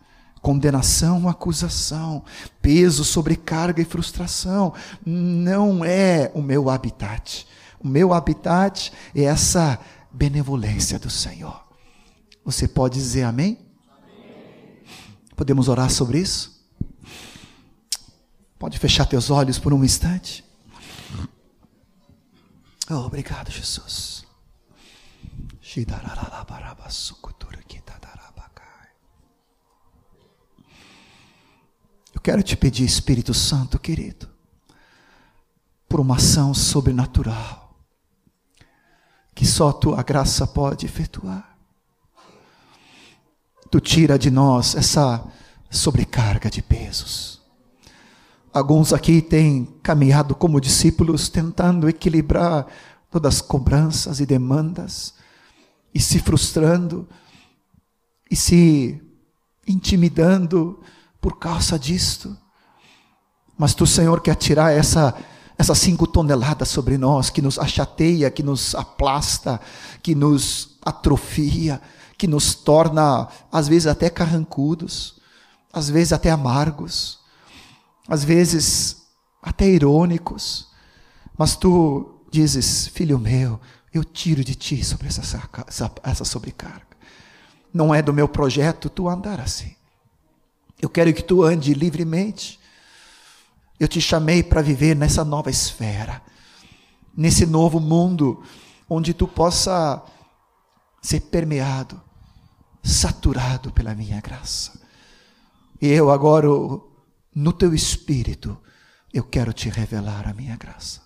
condenação, acusação, peso, sobrecarga e frustração. Não é o meu habitat. O meu habitat é essa benevolência do Senhor. Você pode dizer amém? amém? Podemos orar sobre isso? Pode fechar teus olhos por um instante? Oh, obrigado, Jesus. quero te pedir, Espírito Santo, querido, por uma ação sobrenatural que só a tua graça pode efetuar. Tu tira de nós essa sobrecarga de pesos. Alguns aqui têm caminhado como discípulos tentando equilibrar todas as cobranças e demandas e se frustrando e se intimidando por causa disto. Mas tu, Senhor, quer tirar essa essas cinco toneladas sobre nós, que nos achateia, que nos aplasta, que nos atrofia, que nos torna, às vezes, até carrancudos, às vezes, até amargos, às vezes, até irônicos. Mas tu dizes, filho meu, eu tiro de ti sobre essa, essa, sobrecarga. Não é do meu projeto tu andar assim. Eu quero que tu ande livremente eu te chamei para viver nessa nova esfera, nesse novo mundo, onde tu possa ser permeado, saturado pela minha graça. E eu agora, no teu espírito, eu quero te revelar a minha graça.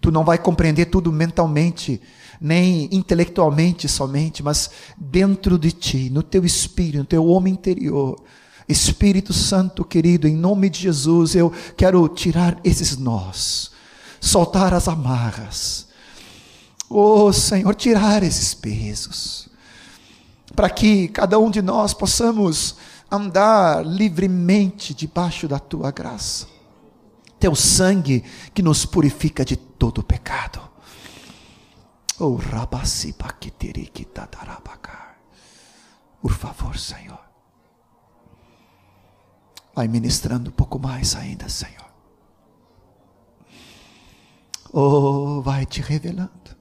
Tu não vai compreender tudo mentalmente, nem intelectualmente somente, mas dentro de ti, no teu espírito, no teu homem interior, Espírito Santo querido, em nome de Jesus, eu quero tirar esses nós, soltar as amarras. Oh Senhor, tirar esses pesos, para que cada um de nós possamos andar livremente debaixo da tua graça. Teu sangue que nos purifica de todo pecado. Oh, Por favor, Senhor. Vai ministrando um pouco mais ainda, Senhor. Oh, vai te revelando.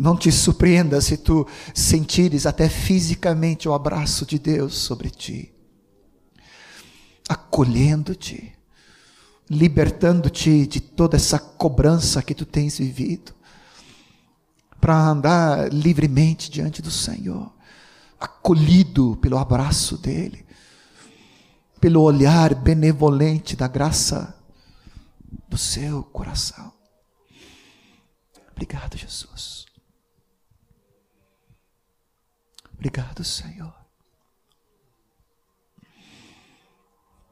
Não te surpreenda se tu sentires até fisicamente o abraço de Deus sobre ti, acolhendo-te, libertando-te de toda essa cobrança que tu tens vivido, para andar livremente diante do Senhor, acolhido pelo abraço dEle, pelo olhar benevolente da graça do seu coração. Obrigado, Jesus. Obrigado, Senhor.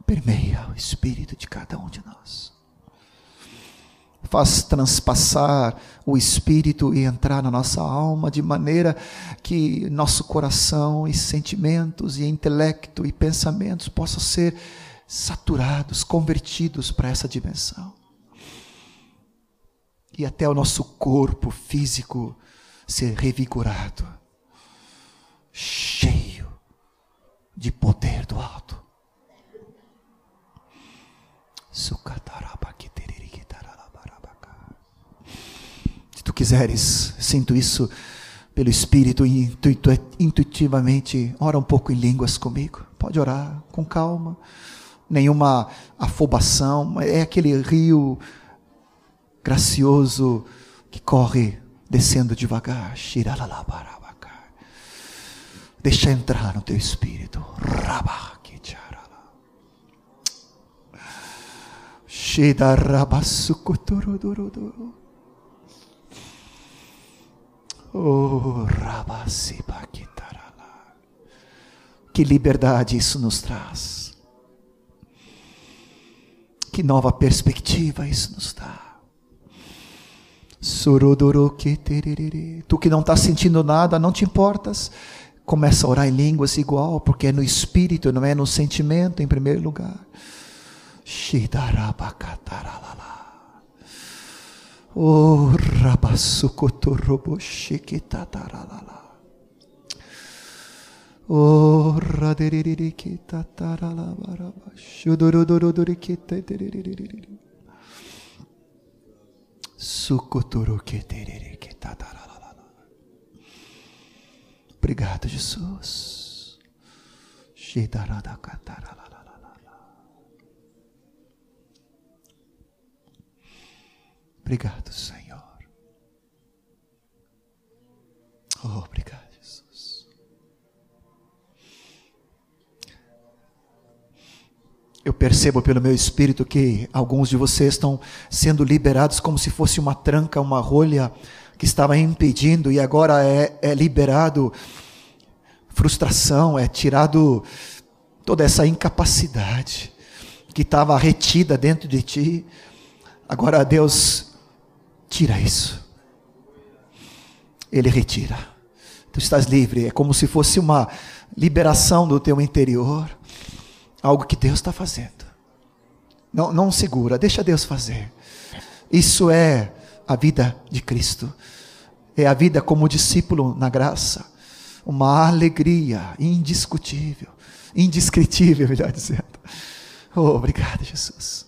Permeia o espírito de cada um de nós faz transpassar o espírito e entrar na nossa alma de maneira que nosso coração e sentimentos e intelecto e pensamentos possam ser saturados, convertidos para essa dimensão. E até o nosso corpo físico ser revigorado, cheio de poder do alto. Sukatarabakite tu quiseres, sinto isso pelo Espírito intuitivamente, ora um pouco em línguas comigo. Pode orar com calma, nenhuma afobação, é aquele rio gracioso que corre descendo devagar. Deixa entrar no teu espírito. Oh, que liberdade isso nos traz. Que nova perspectiva isso nos dá. Tu que não está sentindo nada, não te importas. Começa a orar em línguas igual, porque é no espírito, não é no sentimento em primeiro lugar. Oh. Oh. Shudorodororikitatiriri. Obrigado, Jesus. Obrigado, Senhor. Oh, obrigado, Jesus. Eu percebo pelo meu espírito que alguns de vocês estão sendo liberados como se fosse uma tranca, uma rolha que estava impedindo e agora é, é liberado frustração, é tirado toda essa incapacidade que estava retida dentro de ti. Agora Deus tira isso. Ele retira. Tu estás livre. É como se fosse uma liberação do teu interior. Algo que Deus está fazendo. Não, não segura, deixa Deus fazer. Isso é a vida de Cristo. É a vida como discípulo na graça. Uma alegria indiscutível, indescritível, melhor dizendo. Oh, obrigado, Jesus.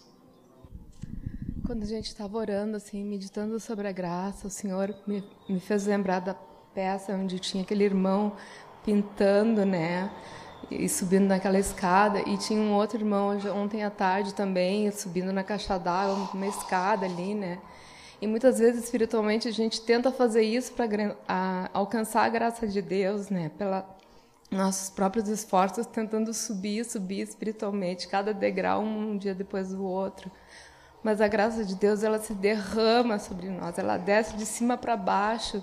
Quando a gente estava orando, assim, meditando sobre a graça, o Senhor me, me fez lembrar da peça onde tinha aquele irmão pintando, né? E subindo naquela escada. E tinha um outro irmão ontem à tarde também, subindo na caixa d'água, uma escada ali, né? E muitas vezes, espiritualmente, a gente tenta fazer isso para alcançar a graça de Deus, né? Pela nossos próprios esforços, tentando subir, subir espiritualmente, cada degrau um dia depois do outro. Mas a graça de Deus, ela se derrama sobre nós, ela desce de cima para baixo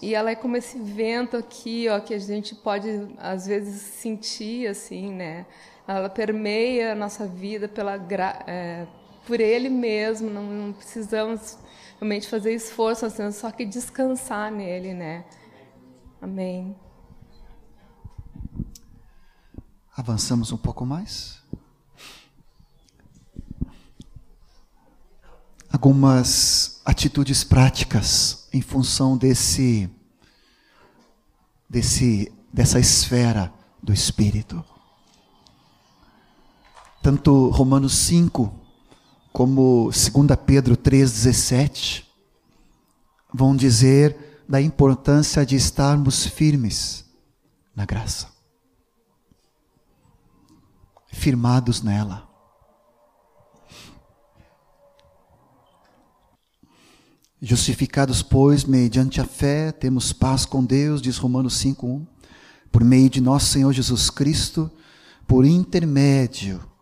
e ela é como esse vento aqui, ó, que a gente pode às vezes sentir assim, né? Ela permeia a nossa vida pela é, por Ele mesmo. Não, não, precisamos realmente fazer esforço, assim, só que descansar nele, né? Amém. Avançamos um pouco mais. Algumas atitudes práticas em função desse desse dessa esfera do espírito. Tanto Romanos 5 como 2 Pedro 3:17 vão dizer da importância de estarmos firmes na graça. Firmados nela. Justificados, pois, mediante a fé, temos paz com Deus, diz Romanos 5:1, por meio de nosso Senhor Jesus Cristo, por intermédio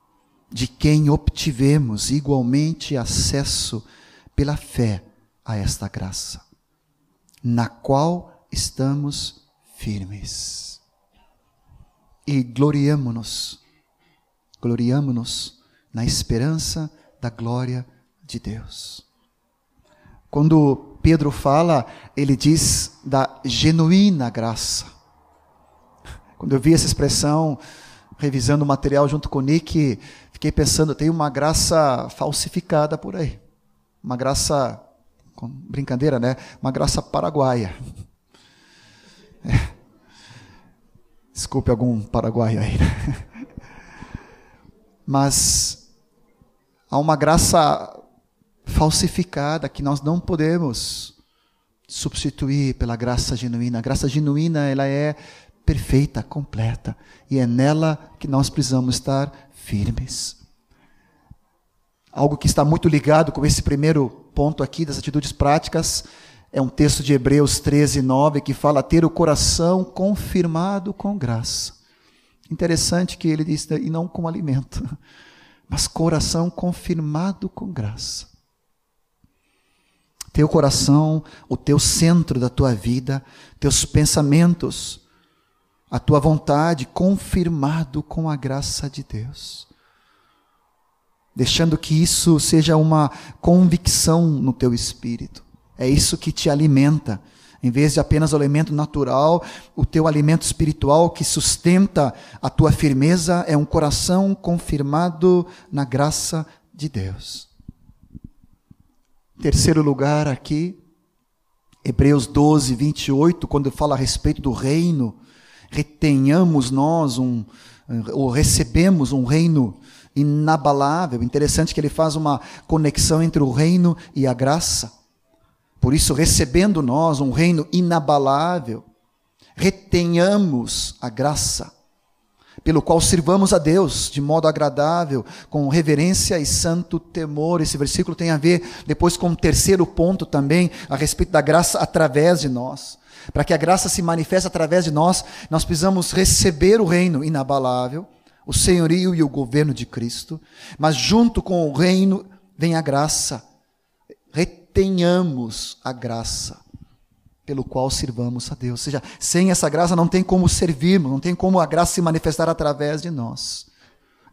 de quem obtivemos igualmente acesso pela fé a esta graça, na qual estamos firmes. E gloriamo-nos, gloriamo-nos na esperança da glória de Deus. Quando Pedro fala, ele diz da genuína graça. Quando eu vi essa expressão, revisando o material junto com o Nick, fiquei pensando, tem uma graça falsificada por aí. Uma graça, brincadeira, né? Uma graça paraguaia. É. Desculpe algum paraguaio aí. Né? Mas há uma graça falsificada que nós não podemos substituir pela graça genuína. A graça genuína, ela é perfeita, completa, e é nela que nós precisamos estar firmes. Algo que está muito ligado com esse primeiro ponto aqui das atitudes práticas é um texto de Hebreus 13, 9, que fala ter o coração confirmado com graça. Interessante que ele diz, e não com alimento, mas coração confirmado com graça teu coração, o teu centro da tua vida, teus pensamentos, a tua vontade confirmado com a graça de Deus. Deixando que isso seja uma convicção no teu espírito. É isso que te alimenta. Em vez de apenas o alimento natural, o teu alimento espiritual que sustenta a tua firmeza é um coração confirmado na graça de Deus. Terceiro lugar aqui, Hebreus 12, 28, quando fala a respeito do reino, retenhamos nós um, ou recebemos um reino inabalável. Interessante que ele faz uma conexão entre o reino e a graça. Por isso, recebendo nós um reino inabalável, retenhamos a graça pelo qual sirvamos a Deus de modo agradável, com reverência e santo temor. Esse versículo tem a ver depois com o um terceiro ponto também, a respeito da graça através de nós. Para que a graça se manifeste através de nós, nós precisamos receber o reino inabalável, o senhorio e o governo de Cristo, mas junto com o reino vem a graça. Retenhamos a graça pelo qual sirvamos a Deus. Ou seja, sem essa graça não tem como servirmos, não tem como a graça se manifestar através de nós.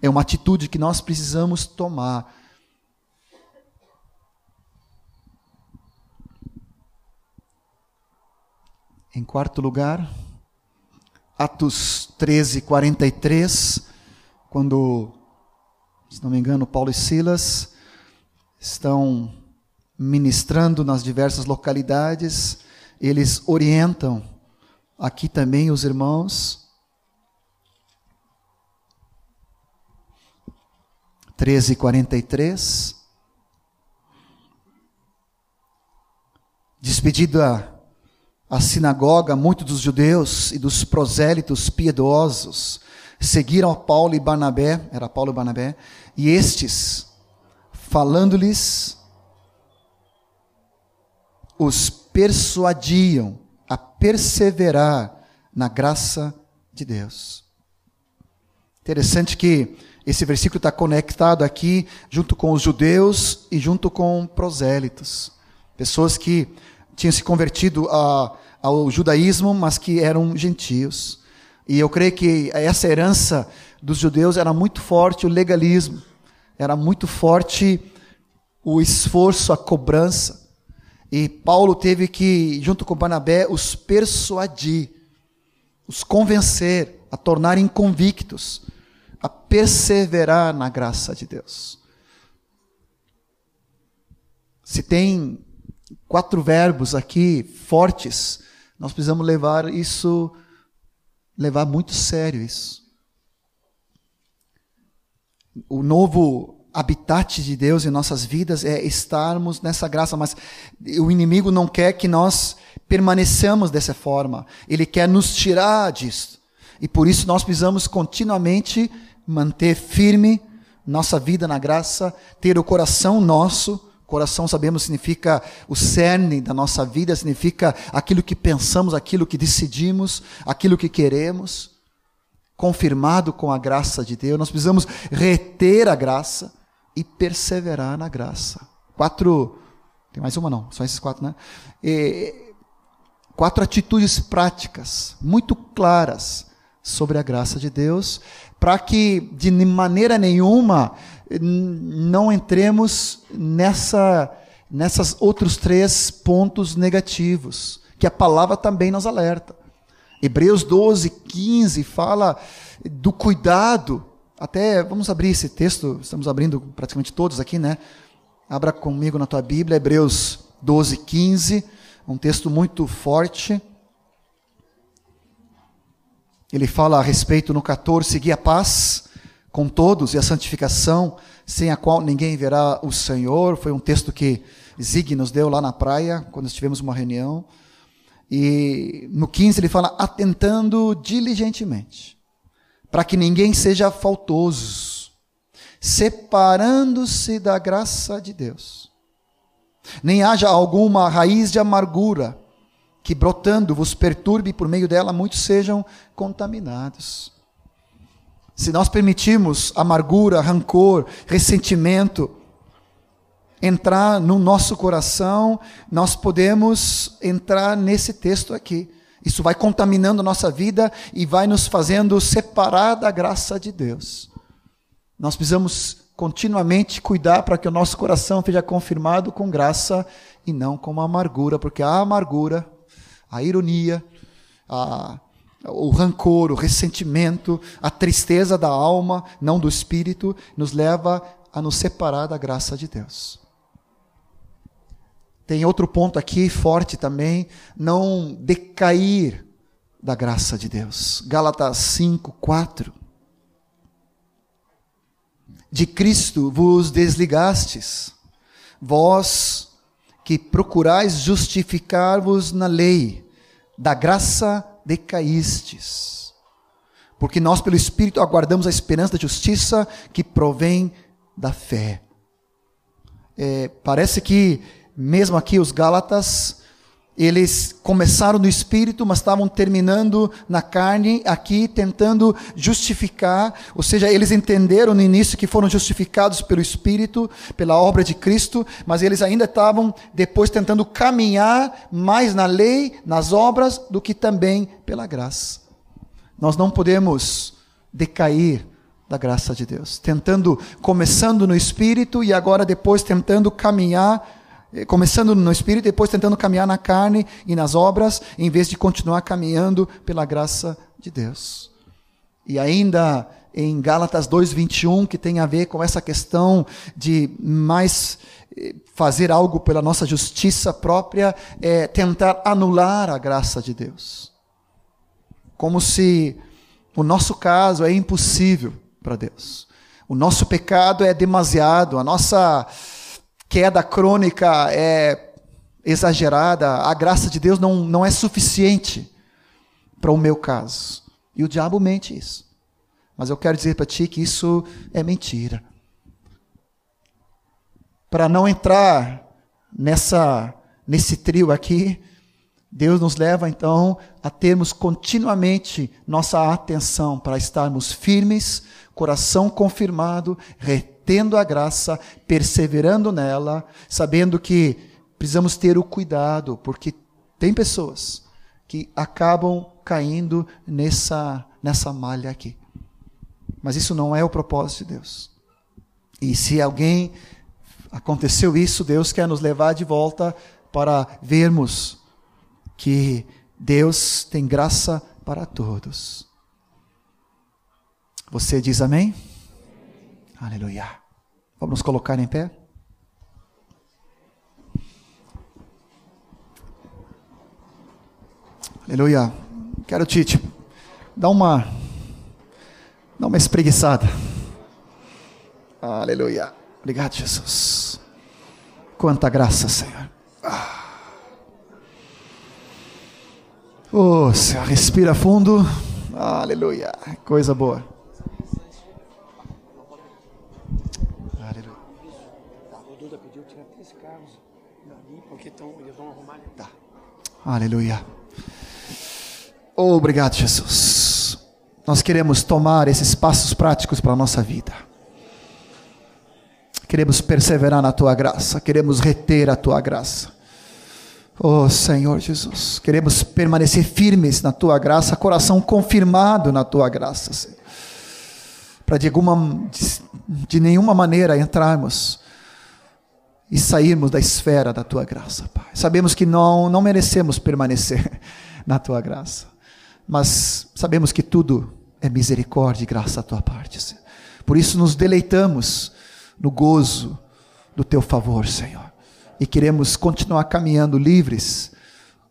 É uma atitude que nós precisamos tomar. Em quarto lugar, Atos 13, 43, quando, se não me engano, Paulo e Silas estão ministrando nas diversas localidades, eles orientam aqui também os irmãos. 13, 43. Despedida a sinagoga, muitos dos judeus e dos prosélitos piedosos seguiram Paulo e Barnabé, era Paulo e Barnabé, e estes, falando-lhes, os persuadiam a perseverar na graça de Deus. Interessante que esse versículo está conectado aqui junto com os judeus e junto com prosélitos, pessoas que tinham se convertido a, ao judaísmo, mas que eram gentios. E eu creio que essa herança dos judeus era muito forte o legalismo, era muito forte o esforço, a cobrança. E Paulo teve que, junto com Barnabé, os persuadir, os convencer a tornarem convictos, a perseverar na graça de Deus. Se tem quatro verbos aqui fortes, nós precisamos levar isso, levar muito sério isso. O novo habitat de Deus em nossas vidas é estarmos nessa graça, mas o inimigo não quer que nós permaneçamos dessa forma. Ele quer nos tirar disso. E por isso nós precisamos continuamente manter firme nossa vida na graça, ter o coração nosso Coração, sabemos, significa o cerne da nossa vida, significa aquilo que pensamos, aquilo que decidimos, aquilo que queremos, confirmado com a graça de Deus. Nós precisamos reter a graça e perseverar na graça. Quatro, tem mais uma não, só esses quatro, né? E, quatro atitudes práticas, muito claras sobre a graça de Deus, para que de maneira nenhuma não entremos nessa, nessas outros três pontos negativos, que a palavra também nos alerta. Hebreus 12, 15 fala do cuidado. Até vamos abrir esse texto, estamos abrindo praticamente todos aqui, né? Abra comigo na tua Bíblia, Hebreus 12, 15, um texto muito forte. Ele fala a respeito no 14, seguir a paz com todos e a santificação, sem a qual ninguém verá o Senhor. Foi um texto que Zig nos deu lá na praia, quando tivemos uma reunião. E no 15 ele fala: atentando diligentemente, para que ninguém seja faltoso, separando-se da graça de Deus. Nem haja alguma raiz de amargura que brotando vos perturbe, por meio dela muitos sejam contaminados. Se nós permitirmos amargura, rancor, ressentimento entrar no nosso coração, nós podemos entrar nesse texto aqui. Isso vai contaminando nossa vida e vai nos fazendo separar da graça de Deus. Nós precisamos continuamente cuidar para que o nosso coração seja confirmado com graça e não com amargura, porque a amargura, a ironia, a o rancor, o ressentimento, a tristeza da alma, não do espírito, nos leva a nos separar da graça de Deus. Tem outro ponto aqui forte também, não decair da graça de Deus. Gálatas 5, 4. De Cristo vos desligastes, vós que procurais justificar-vos na lei, da graça decaístes. Porque nós, pelo Espírito, aguardamos a esperança da justiça que provém da fé. É, parece que, mesmo aqui, os Gálatas Eles começaram no espírito, mas estavam terminando na carne, aqui tentando justificar, ou seja, eles entenderam no início que foram justificados pelo espírito, pela obra de Cristo, mas eles ainda estavam depois tentando caminhar mais na lei, nas obras, do que também pela graça. Nós não podemos decair da graça de Deus, tentando, começando no espírito e agora depois tentando caminhar começando no espírito, depois tentando caminhar na carne e nas obras, em vez de continuar caminhando pela graça de Deus. E ainda em Gálatas 2:21, que tem a ver com essa questão de mais eh, fazer algo pela nossa justiça própria, é tentar anular a graça de Deus. Como se o nosso caso é impossível para Deus. O nosso pecado é demasiado, a nossa queda crônica é exagerada, a graça de Deus não, não é suficiente para o meu caso. E o diabo mente isso. Mas eu quero dizer para ti que isso é mentira. Para não entrar nessa nesse trio aqui, Deus nos leva então a termos continuamente nossa atenção para estarmos firmes, coração confirmado, tendo a graça, perseverando nela, sabendo que precisamos ter o cuidado, porque tem pessoas que acabam caindo nessa, nessa malha aqui. Mas isso não é o propósito de Deus. E se alguém aconteceu isso, Deus quer nos levar de volta para vermos que Deus tem graça para todos. Você diz amém? Aleluia. Vamos nos colocar em pé? Aleluia. Quero te, te dar uma dar uma espreguiçada. Aleluia. Obrigado, Jesus. Quanta graça, Senhor. Ah. Oh, Senhor, respira fundo. Aleluia. Coisa boa. Aleluia. Obrigado, Jesus. Nós queremos tomar esses passos práticos para a nossa vida. Queremos perseverar na tua graça, queremos reter a tua graça. Oh Senhor Jesus, queremos permanecer firmes na tua graça, coração confirmado na tua graça, Senhor. Para de de, de nenhuma maneira entrarmos e sairmos da esfera da tua graça, Pai. Sabemos que não, não merecemos permanecer na tua graça, mas sabemos que tudo é misericórdia e graça da tua parte, Senhor. Por isso nos deleitamos no gozo do teu favor, Senhor, e queremos continuar caminhando livres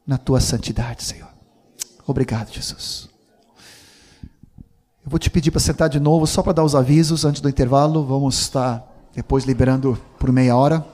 na tua santidade, Senhor. Obrigado, Jesus. Eu vou te pedir para sentar de novo, só para dar os avisos antes do intervalo. Vamos estar depois liberando por meia hora.